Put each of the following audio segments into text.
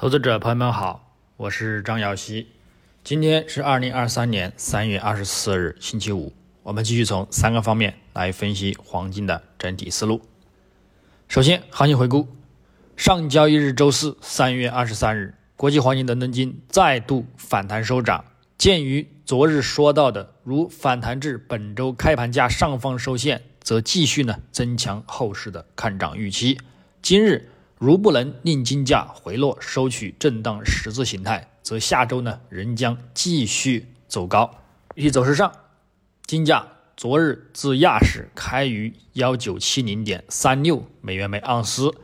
投资者朋友们好，我是张瑶希。今天是二零二三年三月二十四日，星期五。我们继续从三个方面来分析黄金的整体思路。首先，行情回顾：上交易日周四三月二十三日，国际黄金伦敦金再度反弹收涨。鉴于昨日说到的，如反弹至本周开盘价上方收线，则继续呢增强后市的看涨预期。今日。如不能令金价回落，收取震荡十字形态，则下周呢仍将继续走高。预走势上，金价昨日自亚市开于幺九七零点三六美元每盎司，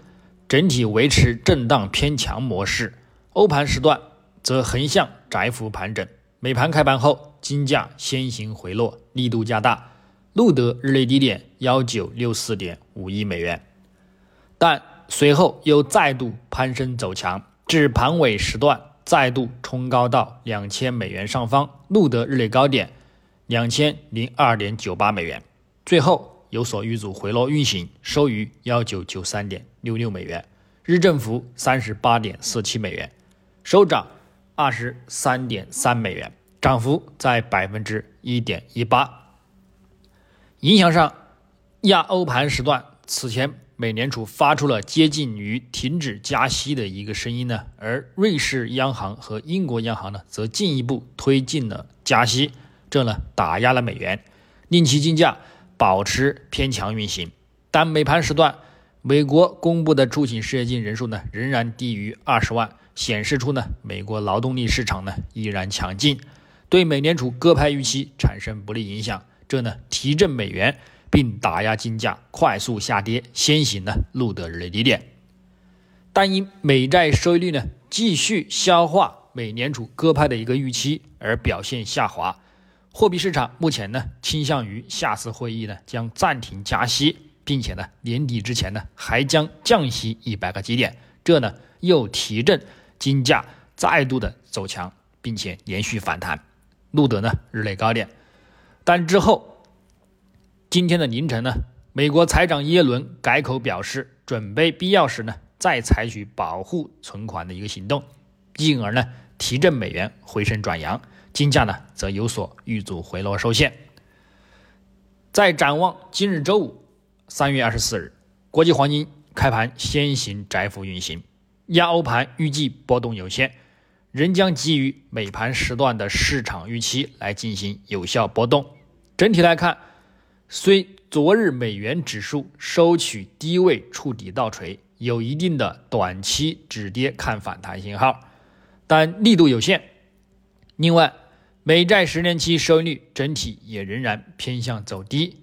整体维持震荡偏强模式。欧盘时段则横向窄幅盘整。美盘开盘后，金价先行回落，力度加大，录得日内低点幺九六四点五亿美元，但。随后又再度攀升走强，至盘尾时段再度冲高到两千美元上方，录得日内高点两千零二点九八美元。最后有所遇阻回落运行，收于幺九九三点六六美元，日振幅三十八点四七美元，收涨二十三点三美元，涨幅在百分之一点一八。影响上，亚欧盘时段此前。美联储发出了接近于停止加息的一个声音呢，而瑞士央行和英国央行呢，则进一步推进了加息，这呢打压了美元，令其金价保持偏强运行。但美盘时段，美国公布的出勤失业金人数呢，仍然低于二十万，显示出呢，美国劳动力市场呢依然强劲，对美联储鸽派预期产生不利影响，这呢提振美元。并打压金价快速下跌，先行呢录得日内低点，但因美债收益率呢继续消化美联储鸽派的一个预期而表现下滑，货币市场目前呢倾向于下次会议呢将暂停加息，并且呢年底之前呢还将降息一百个基点，这呢又提振金价再度的走强，并且连续反弹，录得呢日内高点，但之后。今天的凌晨呢，美国财长耶伦改口表示，准备必要时呢再采取保护存款的一个行动，进而呢提振美元回升转阳，金价呢则有所遇阻回落受限。在展望今日周五三月二十四日，国际黄金开盘先行窄幅运行，亚欧盘预计波动有限，仍将基于美盘时段的市场预期来进行有效波动。整体来看。虽昨日美元指数收取低位触底倒锤，有一定的短期止跌看反弹信号，但力度有限。另外，美债十年期收益率整体也仍然偏向走低，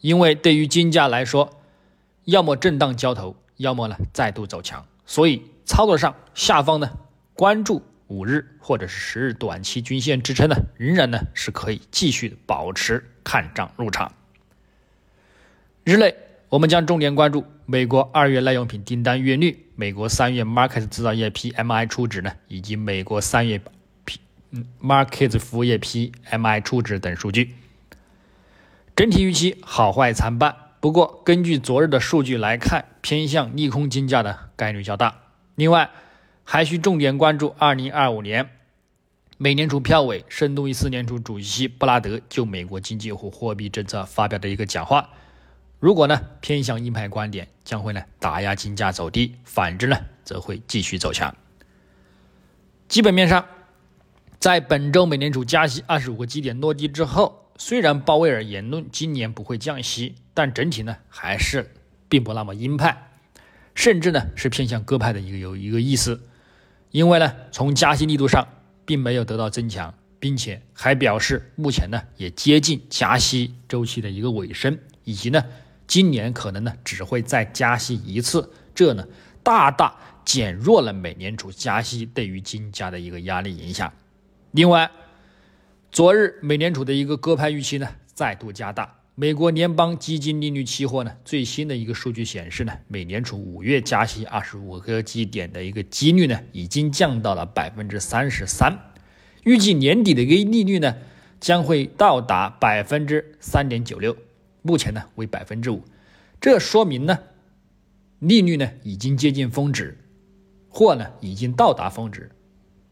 因为对于金价来说，要么震荡交投，要么呢再度走强。所以操作上，下方呢关注五日或者是十日短期均线支撑呢，仍然呢是可以继续保持看涨入场。日内，我们将重点关注美国二月耐用品订单月率、美国三月 Market 制造业 PMI 初值呢，以及美国三月 P Market 服务业 PMI 初值等数据。整体预期好坏参半，不过根据昨日的数据来看，偏向利空金价的概率较大。另外，还需重点关注二零二五年美联储票委、深度一四联储主席布拉德就美国经济和货币政策发表的一个讲话。如果呢偏向鹰派观点，将会呢打压金价走低；反之呢，则会继续走强。基本面上，在本周美联储加息二十五个基点落地之后，虽然鲍威尔言论今年不会降息，但整体呢还是并不那么鹰派，甚至呢是偏向鸽派的一个有一个意思。因为呢从加息力度上并没有得到增强，并且还表示目前呢也接近加息周期的一个尾声，以及呢。今年可能呢只会再加息一次，这呢大大减弱了美联储加息对于金价的一个压力影响。另外，昨日美联储的一个鸽派预期呢再度加大。美国联邦基金利率期货呢最新的一个数据显示呢，美联储五月加息二十五个基点的一个几率呢已经降到了百分之三十三，预计年底的一个利率呢将会到达百分之三点九六。目前呢为百分之五，这说明呢利率呢已经接近峰值，或呢已经到达峰值，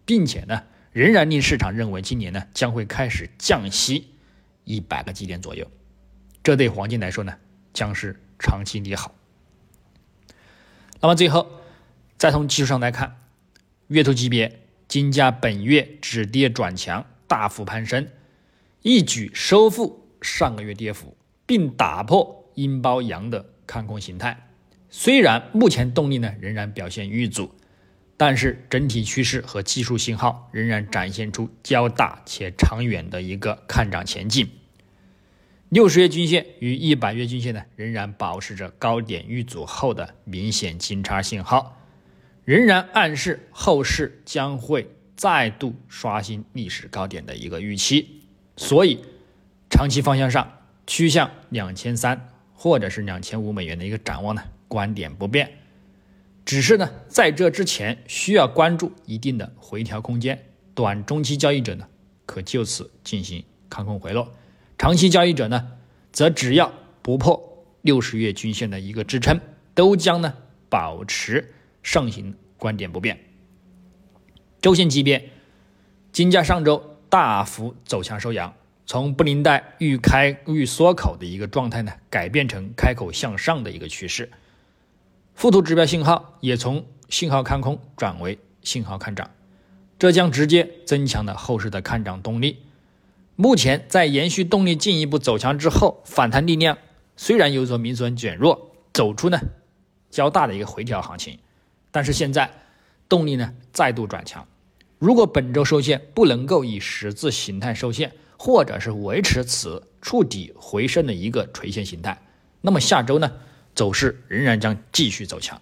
并且呢仍然令市场认为今年呢将会开始降息一百个基点左右，这对黄金来说呢将是长期利好。那么最后再从技术上来看，月头级别金价本月止跌转强，大幅攀升，一举收复上个月跌幅，并打破阴包阳的看空形态。虽然目前动力呢仍然表现遇阻，但是整体趋势和技术信号仍然展现出较大且长远的一个看涨前景。六十月均线与一百月均线呢仍然保持着高点遇阻后的明显金叉信号，仍然暗示后市将会再度刷新历史高点的一个预期。所以，长期方向上趋向两千三或者是两千五美元的一个展望呢？观点不变，只是呢，在这之前需要关注一定的回调空间。短中期交易者呢，可就此进行看空回落；长期交易者呢，则只要不破六十月均线的一个支撑，都将呢保持上行观点不变。周线级别，金价上周大幅走强收阳，从布林带欲开欲缩口的一个状态呢，改变成开口向上的一个趋势。附图指标信号也从信号看空转为信号看涨，这将直接增强了后市的看涨动力。目前在延续动力进一步走强之后，反弹力量虽然有所明显减弱，走出呢较大的一个回调行情，但是现在动力呢再度转强。如果本周收线不能够以十字形态收线，或者是维持此触底回升的一个垂线形态，那么下周呢？走势仍然将继续走强。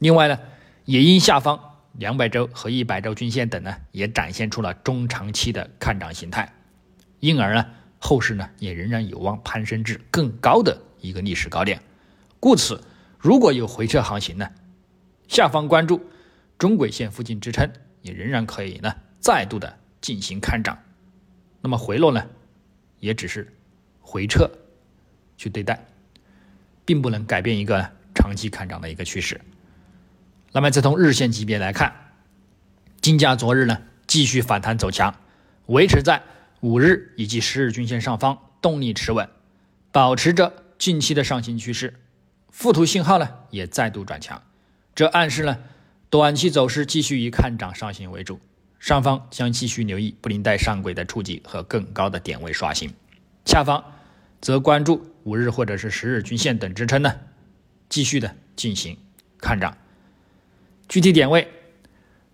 另外呢，也因下方两百周和一百周均线等呢，也展现出了中长期的看涨形态，因而呢，后市呢也仍然有望攀升至更高的一个历史高点。故此，如果有回撤行情呢，下方关注中轨线附近支撑，也仍然可以呢再度的进行看涨。那么回落呢，也只是回撤去对待。并不能改变一个长期看涨的一个趋势。那么，再从日线级别来看，金价昨日呢继续反弹走强，维持在五日以及十日均线上方，动力持稳，保持着近期的上行趋势。附图信号呢也再度转强，这暗示呢短期走势继续以看涨上行为主，上方将继续留意布林带上轨的触及和更高的点位刷新，下方。则关注五日或者是十日均线等支撑呢，继续的进行看涨。具体点位，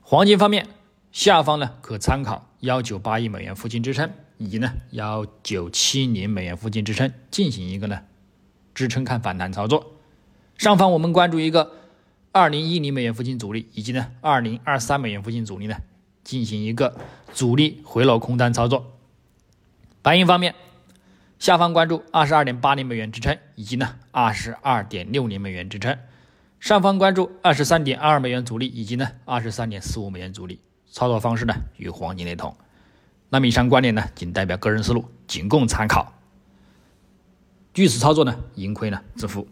黄金方面，下方呢可参考幺九八亿美元附近支撑，以及呢幺九七零美元附近支撑进行一个呢支撑看反弹操作。上方我们关注一个二零一零美元附近阻力，以及呢二零二三美元附近阻力呢进行一个阻力回落空单操作。白银方面。下方关注二十二点八零美元支撑，以及呢二十二点六零美元支撑；上方关注二十三点二二美元阻力，以及呢二十三点四五美元阻力。操作方式呢与黄金雷同。那么以上观点呢仅代表个人思路，仅供参考。据此操作呢盈亏呢自负。